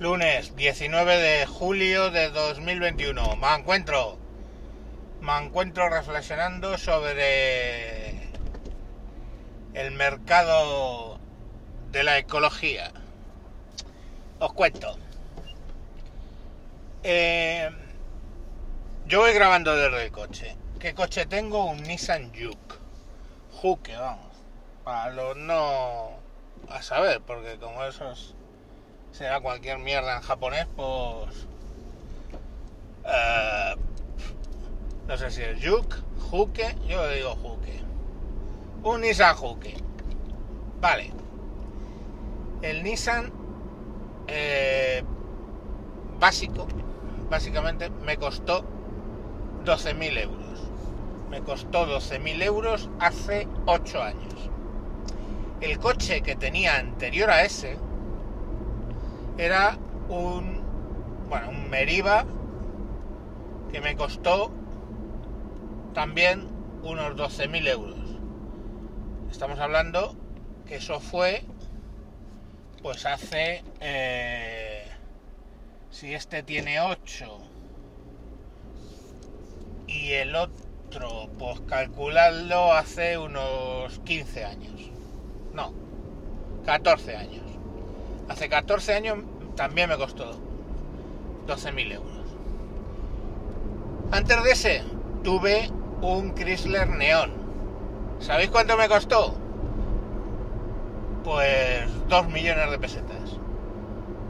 Lunes 19 de julio de 2021. Me encuentro. Me encuentro reflexionando sobre el mercado de la ecología. Os cuento. Eh, yo voy grabando desde el coche. ¿Qué coche tengo? Un Nissan Juke. Juke, vamos. Para los no a saber, porque como esos será cualquier mierda en japonés, pues... eh, no sé si es Yuk, Juke, yo digo Juke. Un Nissan Juke. Vale. El Nissan eh, básico, básicamente, me costó 12.000 euros. Me costó 12.000 euros hace 8 años. El coche que tenía anterior a ese era un, bueno, un Meriva que me costó también unos 12.000 euros. Estamos hablando que eso fue, pues hace, eh, si este tiene 8 y el otro, pues calcularlo hace unos 15 años. No, 14 años. Hace 14 años también me costó 12.000 euros. Antes de ese tuve un Chrysler Neon. ¿Sabéis cuánto me costó? Pues 2 millones de pesetas.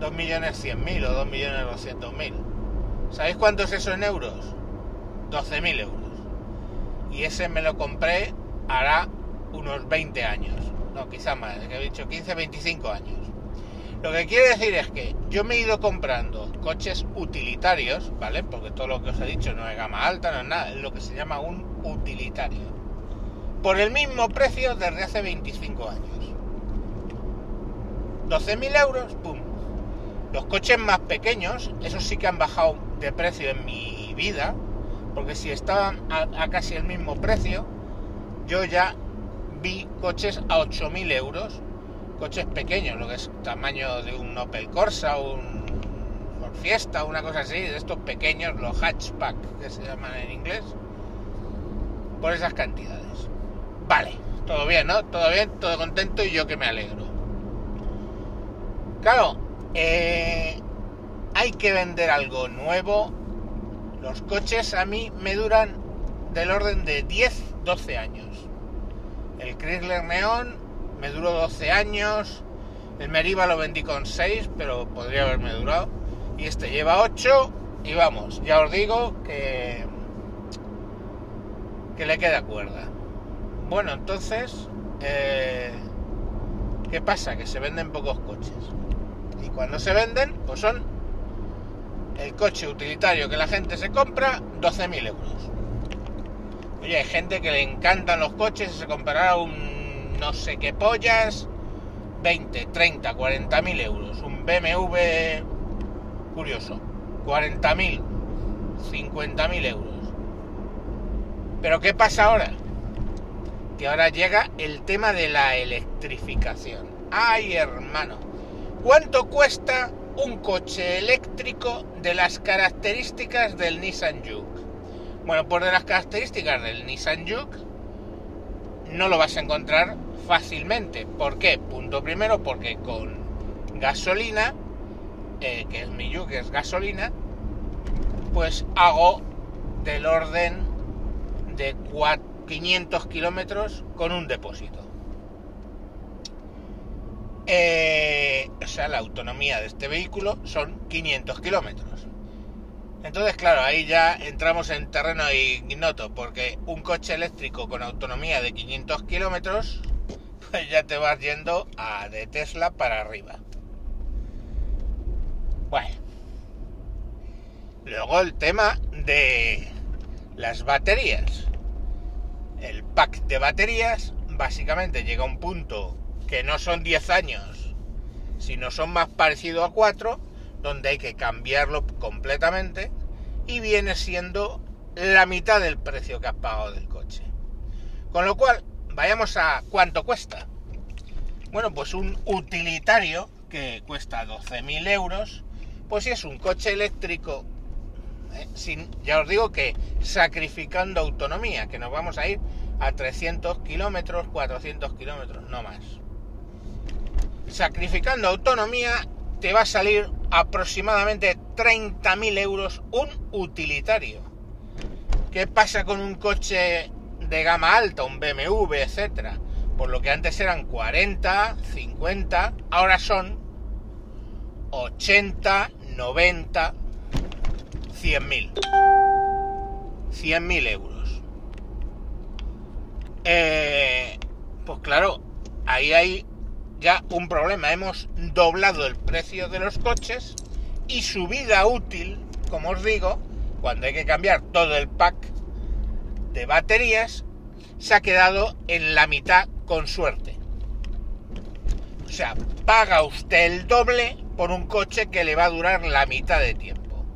2 millones 100 mil o 2 millones 200 mil. ¿Sabéis cuánto es eso en euros? 12.000 euros. Y ese me lo compré hará unos 20 años. No, quizá más, que he dicho 15, 25 años. Lo que quiere decir es que yo me he ido comprando coches utilitarios, ¿vale? Porque todo lo que os he dicho no es gama alta, no es nada, es lo que se llama un utilitario. Por el mismo precio desde hace 25 años. 12.000 euros, ¡pum! Los coches más pequeños, esos sí que han bajado de precio en mi vida, porque si estaban a, a casi el mismo precio, yo ya vi coches a 8.000 euros coches pequeños, lo que es tamaño de un Opel Corsa, un Ford Fiesta, una cosa así, de estos pequeños, los hatchback que se llaman en inglés, por esas cantidades. Vale, todo bien, ¿no? Todo bien, todo contento y yo que me alegro. Claro, eh, hay que vender algo nuevo. Los coches a mí me duran del orden de 10-12 años. El Chrysler Neon me duró 12 años. El Meriva lo vendí con 6, pero podría haberme durado. Y este lleva 8. Y vamos, ya os digo que. que le queda cuerda. Bueno, entonces. Eh, ¿Qué pasa? Que se venden pocos coches. Y cuando se venden, pues son el coche utilitario que la gente se compra, 12.000 euros. Oye, hay gente que le encantan los coches y se comprará un no sé qué pollas, 20, 30, 40 mil euros. Un BMW curioso, 40 mil, 50 mil euros. Pero ¿qué pasa ahora? Que ahora llega el tema de la electrificación. ¡Ay, hermano! ¿Cuánto cuesta un coche eléctrico de las características del Nissan Juke? Bueno, por de las características del Nissan Juke no lo vas a encontrar fácilmente. ¿Por qué? Punto primero, porque con gasolina, eh, que es mi Juke, es gasolina, pues hago del orden de 500 kilómetros con un depósito. Eh, o sea, la autonomía de este vehículo son 500 kilómetros. Entonces, claro, ahí ya entramos en terreno ignoto, porque un coche eléctrico con autonomía de 500 kilómetros, pues ya te vas yendo a de Tesla para arriba. Bueno. Luego el tema de las baterías. El pack de baterías básicamente llega a un punto que no son 10 años, sino son más parecidos a 4, donde hay que cambiarlo completamente y viene siendo la mitad del precio que has pagado del coche. Con lo cual, vayamos a cuánto cuesta. Bueno, pues un utilitario que cuesta 12.000 euros Pues si es un coche eléctrico, ¿eh? sin, ya os digo que sacrificando autonomía, que nos vamos a ir a 300 kilómetros, 400 kilómetros, no más. Sacrificando autonomía te va a salir aproximadamente 30.000 euros un utilitario. ¿Qué pasa con un coche de gama alta, un BMW, etcétera? Por lo que antes eran 40, 50, ahora son 80, 90, 100.000. 100.000 euros. Eh, pues claro, ahí hay ya un problema. Hemos doblado el precio de los coches y su vida útil, como os digo, cuando hay que cambiar todo el pack de baterías, se ha quedado en la mitad con suerte. O sea, paga usted el doble por un coche que le va a durar la mitad de tiempo.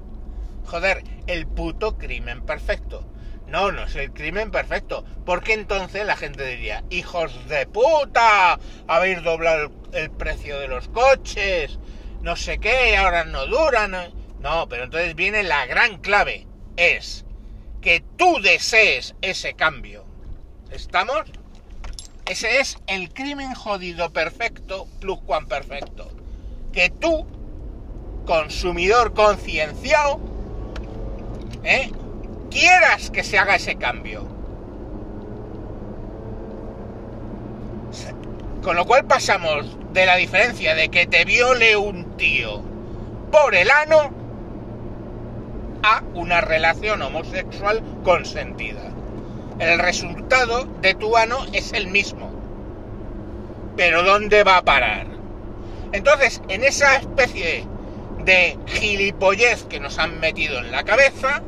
Joder, el puto crimen perfecto. No, no es el crimen perfecto. Porque entonces la gente diría, hijos de puta, habéis doblado el, precio de los coches, no sé qué, ahora no duran. No, pero entonces viene la gran clave. Es que tú desees ese cambio. ¿Estamos? Ese es el crimen jodido perfecto, plus cuan perfecto. Que tú, consumidor concienciado, ¿eh? quieras que se haga ese cambio. Con lo cual pasamos de la diferencia de que te viole un tío por el ano a una relación homosexual consentida. El resultado de tu ano es el mismo. Pero ¿dónde va a parar? Entonces, en esa especie de gilipollez que nos han metido en la cabeza,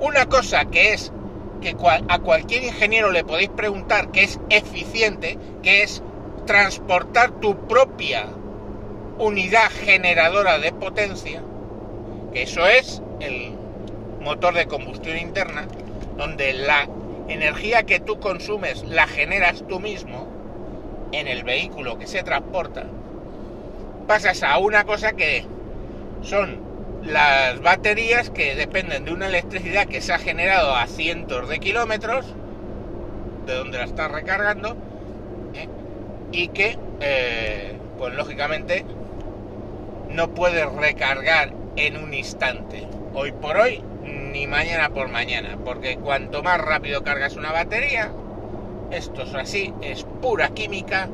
una cosa que es que a cualquier ingeniero le podéis preguntar que es eficiente, que es transportar tu propia unidad generadora de potencia, que eso es el motor de combustión interna, donde la energía que tú consumes la generas tú mismo en el vehículo que se transporta, pasas a una cosa que son las baterías que dependen de una electricidad que se ha generado a cientos de kilómetros de donde la estás recargando ¿eh? y que eh, pues lógicamente no puedes recargar en un instante. Hoy por hoy ni mañana por mañana porque cuanto más rápido cargas una batería esto es así es pura química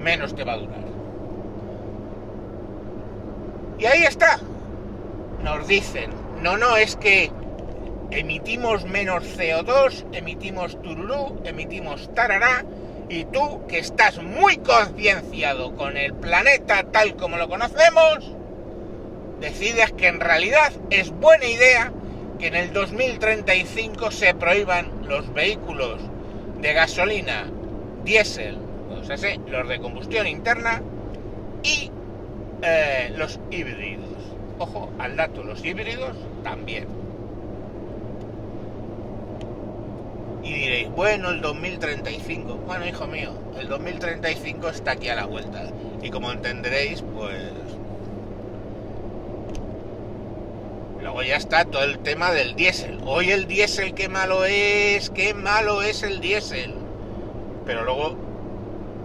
menos te va a durar. Y ahí está. Nos dicen, no, no, es que emitimos menos CO2, emitimos tururú, emitimos tarará, y tú, que estás muy concienciado con el planeta tal como lo conocemos, decides que en realidad es buena idea que en el 2035 se prohíban los vehículos de gasolina, diésel, o sea, los de combustión interna y eh, los híbridos. Ojo al dato, los híbridos también. Y diréis, bueno, el 2035. Bueno, hijo mío, el 2035 está aquí a la vuelta. Y como entenderéis, pues... Luego ya está todo el tema del diésel. Hoy el diésel, qué malo es, qué malo es el diésel. Pero luego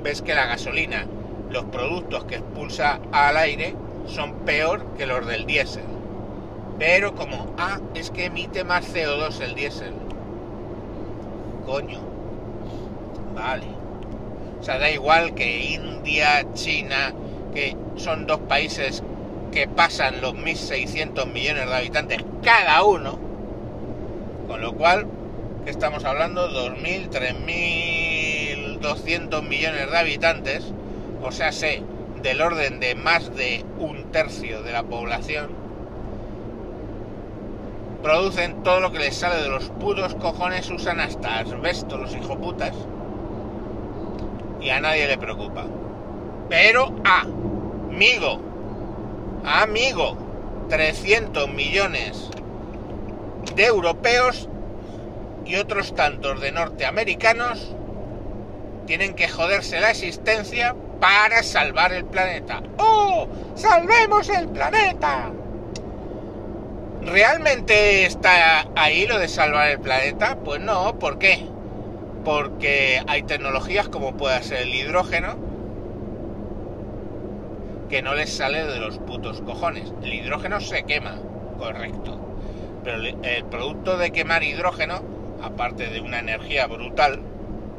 ves que la gasolina, los productos que expulsa al aire, son peor que los del diésel. Pero como, ah, es que emite más CO2 el diésel. Coño. Vale. O sea, da igual que India, China, que son dos países que pasan los 1.600 millones de habitantes cada uno. Con lo cual, que estamos hablando? 2.000, 3.200 millones de habitantes. O sea, sé, del orden de más de un tercio de la población producen todo lo que les sale de los putos cojones, usan hasta asbesto los hijoputas y a nadie le preocupa. Pero, amigo, amigo, 300 millones de europeos y otros tantos de norteamericanos tienen que joderse la existencia para salvar el planeta. ¡Oh! ¡Salvemos el planeta! ¿Realmente está ahí lo de salvar el planeta? Pues no, ¿por qué? Porque hay tecnologías como puede ser el hidrógeno que no les sale de los putos cojones. El hidrógeno se quema, correcto. Pero el producto de quemar hidrógeno, aparte de una energía brutal,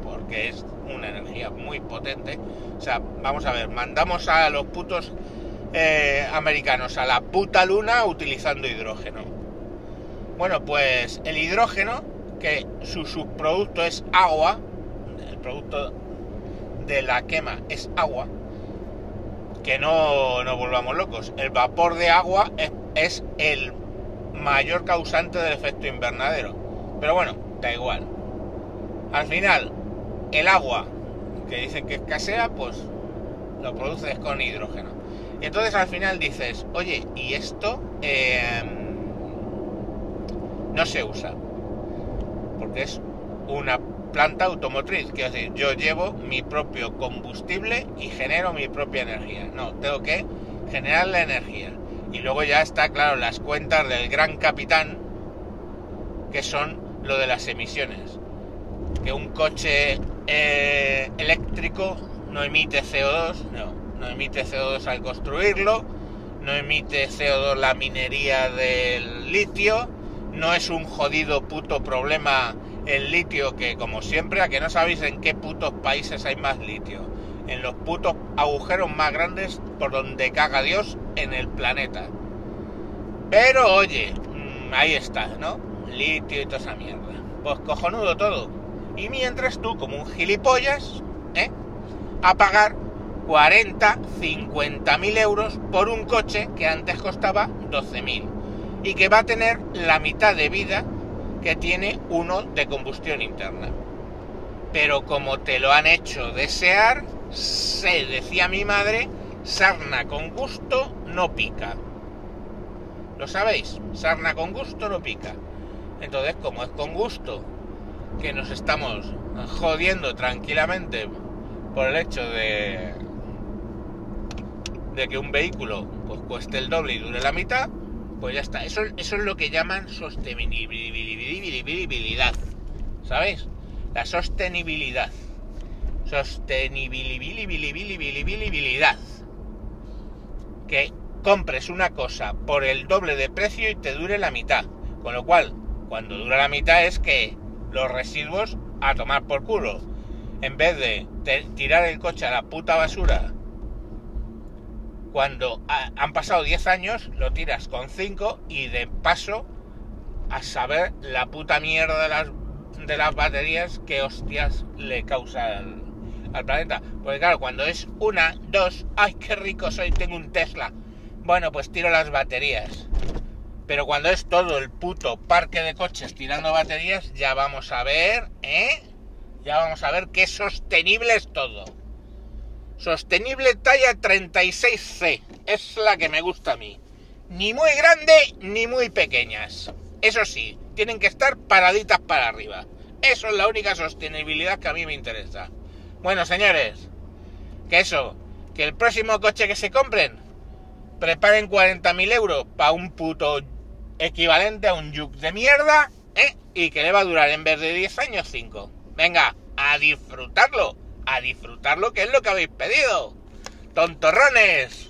porque es una energía muy potente, o sea, vamos a ver, mandamos a los putos eh, americanos a la puta luna utilizando hidrógeno. Bueno, pues el hidrógeno, que su subproducto es agua, el producto de la quema es agua, que no nos volvamos locos. El vapor de agua es, el mayor causante del efecto invernadero. Pero bueno, da igual. Al final, el agua que dicen que escasea, pues lo produces con hidrógeno. Y entonces al final dices, oye, ¿y esto eh, no se usa? Porque es una planta automotriz, quiero decir, yo llevo mi propio combustible y genero mi propia energía. No, tengo que generar la energía. Y luego ya está claro las cuentas del gran capitán, que son lo de las emisiones. Que un coche eh, eléctrico no emite CO2, no, no emite CO2 al construirlo, no emite CO2 la minería del litio, no es un jodido puto problema el litio que como siempre, a que no sabéis en qué putos países hay más litio, en los putos agujeros más grandes por donde caga Dios en el planeta. Pero oye, mm, ahí está, ¿no? Litio y toda esa mierda. Pues cojonudo todo. Y mientras tú, como un gilipollas, ¿eh? A pagar 40, 50 mil euros por un coche que antes costaba 12 mil y que va a tener la mitad de vida que tiene uno de combustión interna. Pero como te lo han hecho desear, se decía mi madre, sarna con gusto no pica. ¿Lo sabéis? Sarna con gusto no pica. Entonces, como es con gusto que nos estamos jodiendo tranquilamente por el hecho de de que un vehículo pues cueste el doble y dure la mitad, pues ya está. Eso, es lo que llaman sostenibilidad. ¿Sabéis? La sostenibilidad. Sostenibilidad. Que compres una cosa por el doble de precio y te dure la mitad. Con lo cual, cuando dura la mitad es que los residuos a tomar por culo. En vez de tirar el coche a la puta basura cuando han pasado 10 años, lo tiras con 5 y de paso a saber la puta mierda de las, de las baterías que hostias le causa al, al, planeta. Porque claro, cuando es una, dos, ay, qué rico soy, tengo un Tesla. Bueno, pues tiro las baterías. Pero cuando es todo el puto parque de coches tirando baterías, ya vamos a ver, ¿eh? Ya vamos a ver qué sostenible es todo. Sostenible talla 36C. Es la que me gusta a mí. Ni muy grande ni muy pequeñas. Eso sí, tienen que estar paraditas para arriba. Eso es la única sostenibilidad que a mí me interesa. Bueno, señores, que eso, que el próximo coche que se compren, preparen 40.000 euros para un puto equivalente a un yuk de mierda, ¿eh? Y que le va a durar en vez de 10 años 5. Venga, a disfrutarlo a disfrutarlo, que es lo que habéis pedido. ¡Tontorrones!